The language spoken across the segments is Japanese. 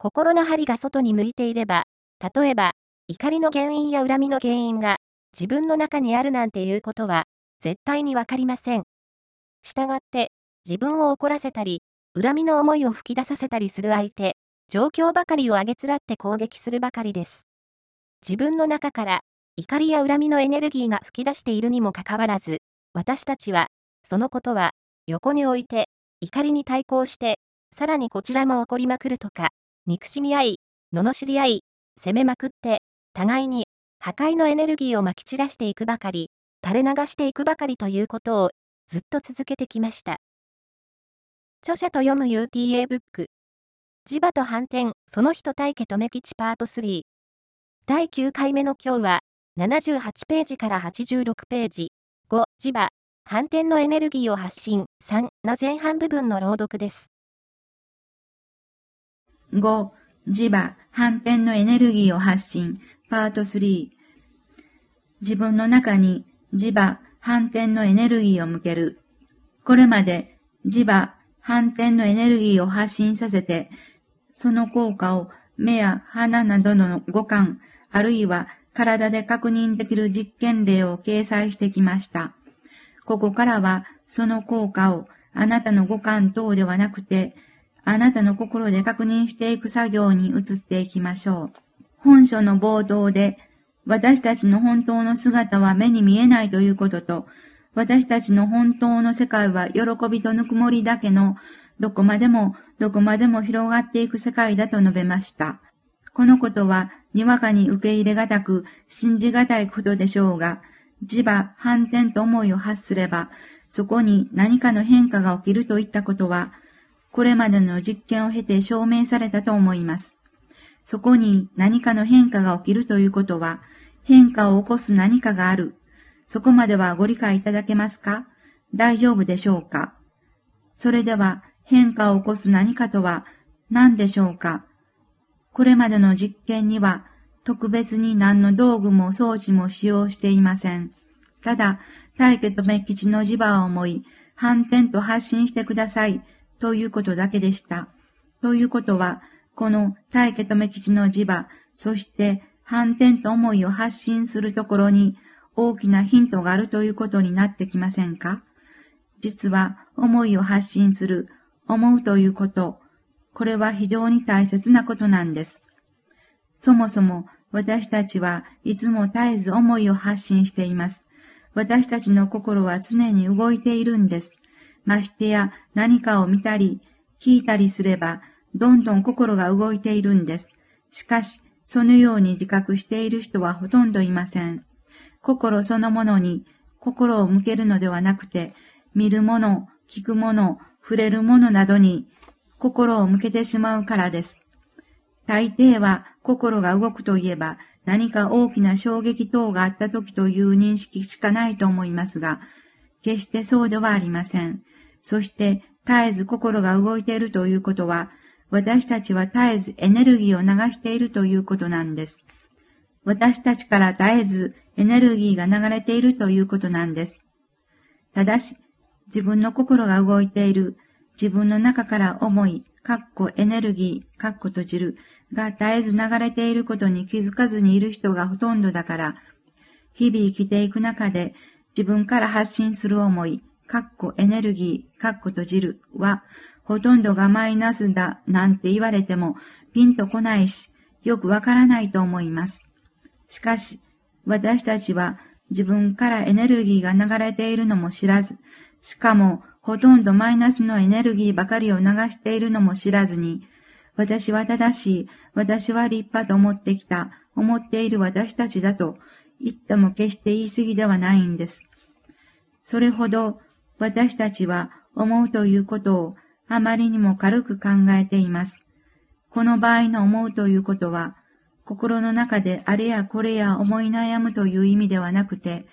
心の針が外に向いていれば、例えば、怒りの原因や恨みの原因が自分の中にあるなんていうことは絶対にわかりません。したがって、自分を怒らせたり、恨みの思いを吹き出させたりする相手、状況ばかりをあげつらって攻撃するばかりです。自分の中から怒りや恨みのエネルギーが吹き出しているにもかかわらず、私たちは、そのことは横に置いて、怒りに対抗して、さらにこちらも怒りまくるとか、憎しみ合い、罵り合い、攻めまくって、互いに破壊のエネルギーをまき散らしていくばかり、垂れ流していくばかりということをずっと続けてきました。著者と読む UTA ブック。磁場と反転、その人対家留吉パート3。第9回目の今日は、78ページから86ページ。5、磁場、反転のエネルギーを発信。3の前半部分の朗読です。5、磁場、反転のエネルギーを発信。パート3。自分の中に磁場、反転のエネルギーを向ける。これまで磁場、反転のエネルギーを発信させて、その効果を目や鼻などの五感、あるいは体で確認できる実験例を掲載してきました。ここからはその効果をあなたの五感等ではなくて、あなたの心で確認していく作業に移っていきましょう。本書の冒頭で、私たちの本当の姿は目に見えないということと、私たちの本当の世界は喜びとぬくもりだけの、どこまでもどこまでも広がっていく世界だと述べました。このことは、にわかに受け入れがたく、信じがたいことでしょうが、磁場、反転と思いを発すれば、そこに何かの変化が起きるといったことは、これまでの実験を経て証明されたと思います。そこに何かの変化が起きるということは、変化を起こす何かがある。そこまではご理解いただけますか？大丈夫でしょうか？それでは変化を起こす何かとは何でしょうか？これまでの実験には特別に何の道具も装置も使用していません。ただ、大家とメッ吉の磁場を思い、反転と発信してください、ということだけでした。ということは、この大家留吉の磁場、そして反転と思いを発信するところに大きなヒントがあるということになってきませんか？実は思いを発信する、思うということ、これは非常に大切なことなんです。そもそも私たちはいつも絶えず思いを発信しています。私たちの心は常に動いているんです。ましてや何かを見たり、聞いたりすれば、どんどん心が動いているんです。しかし、そのように自覚している人はほとんどいません。心そのものに心を向けるのではなくて、見るもの、聞くもの、触れるものなどに心を向けてしまうからです。大抵は心が動くといえば何か大きな衝撃等があった時という認識しかないと思いますが、決してそうではありません。そして絶えず心が動いているということは、私たちは絶えずエネルギーを流しているということなんです。私たちから絶えずエネルギーが流れているということなんです。ただし、自分の心が動いている、自分の中から思い、かっこエネルギー、かっこ閉じる、が絶えず流れていることに気づかずにいる人がほとんどだから、日々生きていく中で自分から発信する思い、かっこエネルギー、かっこ閉じるは、ほとんどがマイナスだなんて言われてもピンとこないし、よくわからないと思います。しかし、私たちは自分からエネルギーが流れているのも知らず、しかもほとんどマイナスのエネルギーばかりを流しているのも知らずに、私は正しい、私は立派と思ってきた、思っている私たちだと言っても決して言い過ぎではないんです。それほど私たちは思うということをあまりにも軽く考えています。この場合の思うということは、心の中であれやこれや思い悩むという意味ではなくて、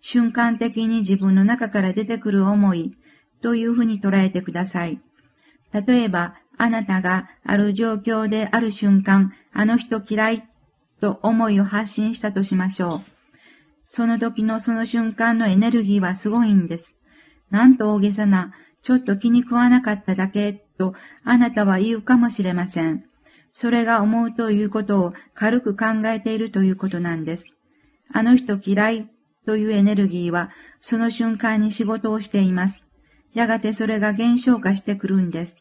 瞬間的に自分の中から出てくる思いというふうに捉えてください。例えば、あなたがある状況である瞬間、あの人嫌いと思いを発信したとしましょう。その時のその瞬間のエネルギーはすごいんです。なんと大げさな、ちょっと気に食わなかっただけとあなたは言うかもしれません。それが思うということを軽く考えているということなんです。あの人嫌いというエネルギーはその瞬間に仕事をしています。やがてそれが減少化してくるんです。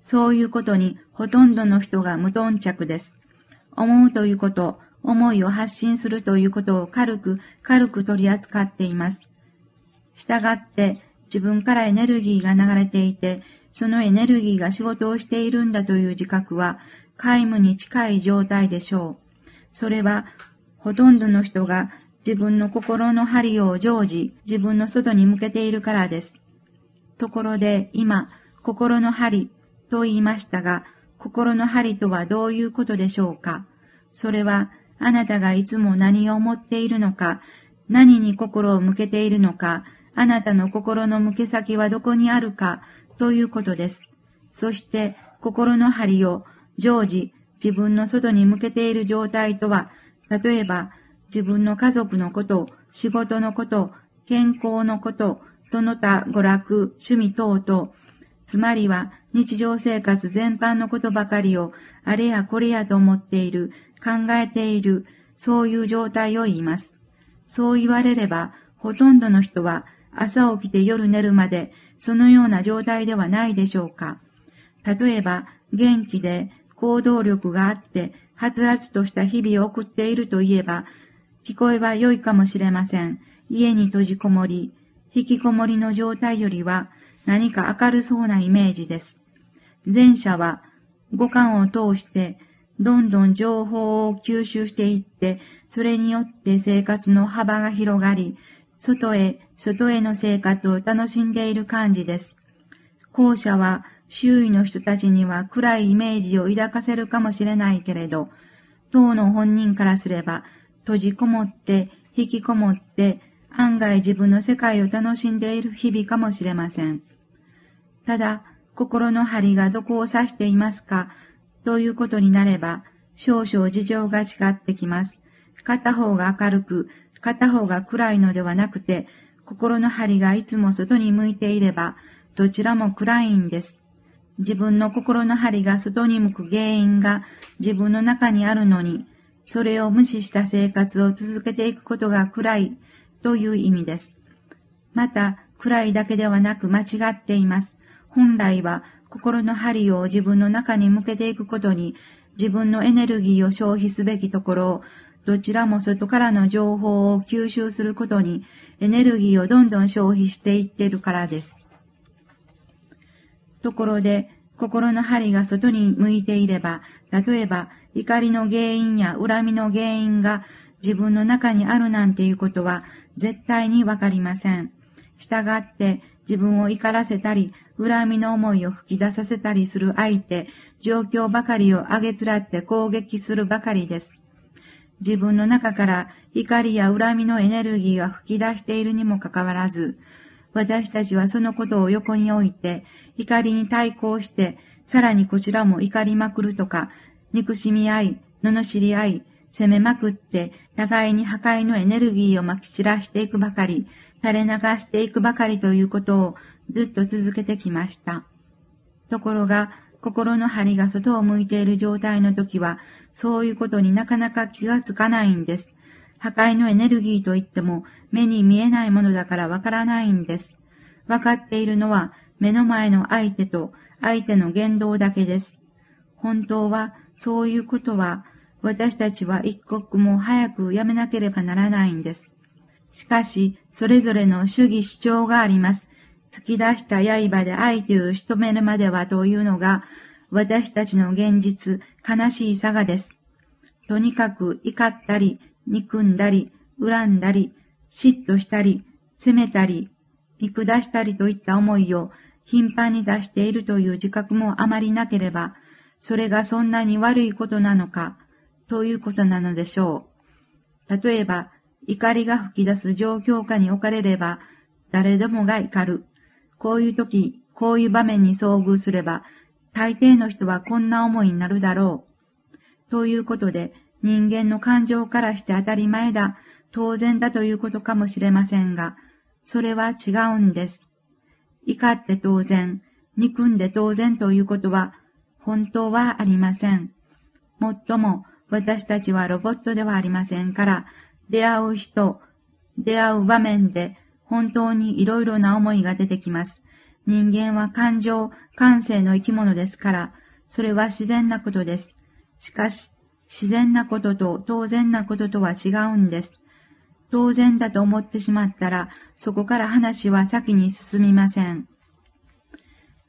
そういうことにほとんどの人が無頓着です。思うということ、思いを発信するということを軽く軽く取り扱っています。したがって自分からエネルギーが流れていて、そのエネルギーが仕事をしているんだという自覚は皆無に近い状態でしょう。それはほとんどの人が自分の心の針を常時自分の外に向けているからです。ところで今、心の針と言いましたが、心の針とはどういうことでしょうか？それはあなたがいつも何を思っているのか、何に心を向けているのか、あなたの心の向け先はどこにあるかということです。そして心の針を常時自分の外に向けている状態とは、例えば自分の家族のこと、仕事のこと、健康のこと、その他娯楽、趣味等々、つまりは日常生活全般のことばかりをあれやこれやと思っている、考えている、そういう状態を言います。そう言われれば、ほとんどの人は朝起きて夜寝るまでそのような状態ではないでしょうか。例えば、元気で行動力があって、はつらつとした日々を送っているといえば、聞こえは良いかもしれません。家に閉じこもり、引きこもりの状態よりは何か明るそうなイメージです。前者は五感を通してどんどん情報を吸収していって、それによって生活の幅が広がり、外へ、外への生活を楽しんでいる感じです。後者は周囲の人たちには暗いイメージを抱かせるかもしれないけれど、当の本人からすれば、閉じこもって、引きこもって、案外自分の世界を楽しんでいる日々かもしれません。ただ、心の針がどこを指していますか、ということになれば、少々事情が違ってきます。片方が明るく、片方が暗いのではなくて、心の針がいつも外に向いていれば、どちらも暗いんです。自分の心の針が外に向く原因が自分の中にあるのに、それを無視した生活を続けていくことが暗いという意味です。また、暗いだけではなく間違っています。本来は心の針を自分の中に向けていくことに自分のエネルギーを消費すべきところをどちらも外からの情報を吸収することにエネルギーをどんどん消費していってるからです。ところで、心の針が外に向いていれば、例えば怒りの原因や恨みの原因が自分の中にあるなんていうことは絶対にわかりません。したがって自分を怒らせたり、恨みの思いを吹き出させたりする相手、状況ばかりをあげつらって攻撃するばかりです。自分の中から怒りや恨みのエネルギーが吹き出しているにもかかわらず、私たちはそのことを横に置いて、怒りに対抗して、さらにこちらも怒りまくるとか、憎しみ合い、罵り合い、攻めまくって、互いに破壊のエネルギーをまき散らしていくばかり、垂れ流していくばかりということをずっと続けてきました。ところが、心の針が外を向いている状態の時は、そういうことになかなか気がつかないんです。破壊のエネルギーといっても目に見えないものだからわからないんです。わかっているのは目の前の相手と相手の言動だけです。本当はそういうことは私たちは一刻も早くやめなければならないんです。しかし、それぞれの主義主張があります。突き出した刃で相手を仕留めるまではというのが、私たちの現実、悲しい差がです。とにかく怒ったり、憎んだり、恨んだり、嫉妬したり、責めたり、見下したりといった思いを頻繁に出しているという自覚もあまりなければ、それがそんなに悪いことなのか、ということなのでしょう。例えば、怒りが吹き出す状況下に置かれれば、誰でもが怒る。こういう時、こういう場面に遭遇すれば、大抵の人はこんな思いになるだろう。ということで、人間の感情からして当たり前だ、当然だということかもしれませんが、それは違うんです。怒って当然、憎んで当然ということは、本当はありません。もっとも私たちはロボットではありませんから、出会う人、出会う場面で本当にいろいろな思いが出てきます。人間は感情、感性の生き物ですから、それは自然なことです。しかし、自然なことと当然なこととは違うんです。当然だと思ってしまったら、そこから話は先に進みません。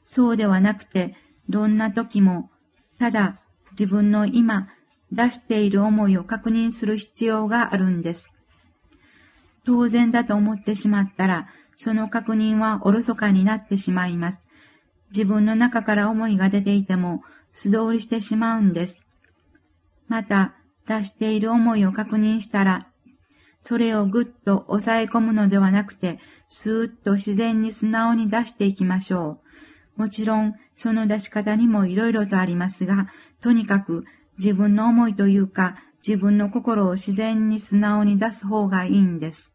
そうではなくて、どんな時も、ただ自分の今出している思いを確認する必要があるんです。当然だと思ってしまったら、その確認はおろそかになってしまいます。自分の中から思いが出ていても素通りしてしまうんです。また、出している思いを確認したら、それをぐっと抑え込むのではなくて、スーッと自然に素直に出していきましょう。もちろん、その出し方にも色々とありますが、とにかく自分の思いというか、自分の心を自然に素直に出す方がいいんです。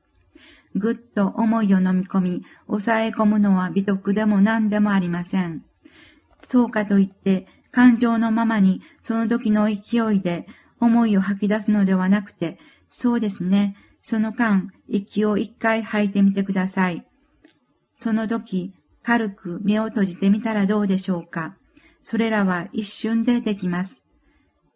ぐっと思いを飲み込み、抑え込むのは美徳でも何でもありません。そうかといって、感情のままにその時の勢いで思いを吐き出すのではなくて、そうですね、その間、息を一回吐いてみてください。その時、軽く目を閉じてみたらどうでしょうか。それらは一瞬でできます。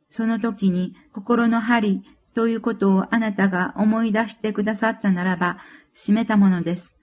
その時に心の針ということをあなたが思い出してくださったならば、閉めたものです。